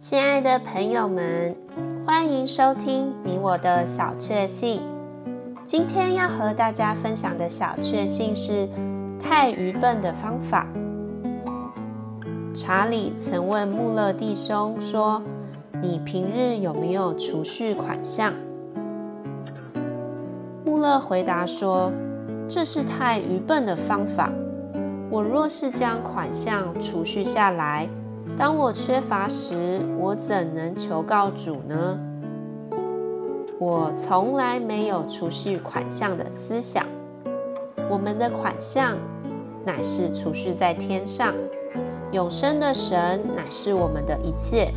亲爱的朋友们，欢迎收听你我的小确幸。今天要和大家分享的小确幸是太愚笨的方法。查理曾问穆勒弟兄说：“你平日有没有储蓄款项？”穆勒回答说：“这是太愚笨的方法。我若是将款项储蓄下来，”当我缺乏时，我怎能求告主呢？我从来没有储蓄款项的思想。我们的款项乃是储蓄在天上，永生的神乃是我们的一切。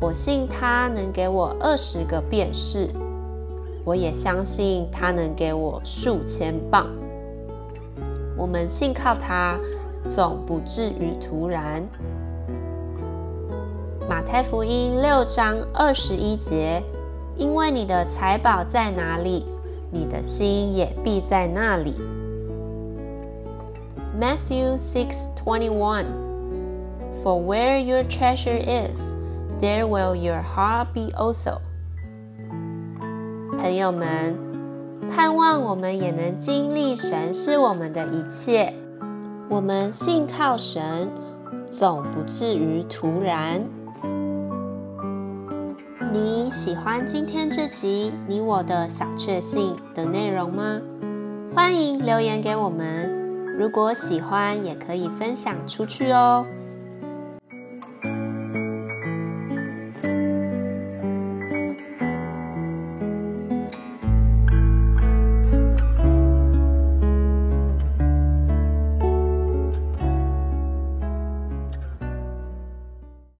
我信他能给我二十个便士，我也相信他能给我数千镑。我们信靠他，总不至于突然。马太福音六章二十一节，因为你的财宝在哪里，你的心也必在那里。Matthew six twenty one, For where your treasure is, there will your heart be also。朋友们，盼望我们也能经历神是我们的一切，我们信靠神，总不至于突然。你喜欢今天这集你我的小确幸的内容吗？欢迎留言给我们。如果喜欢，也可以分享出去哦。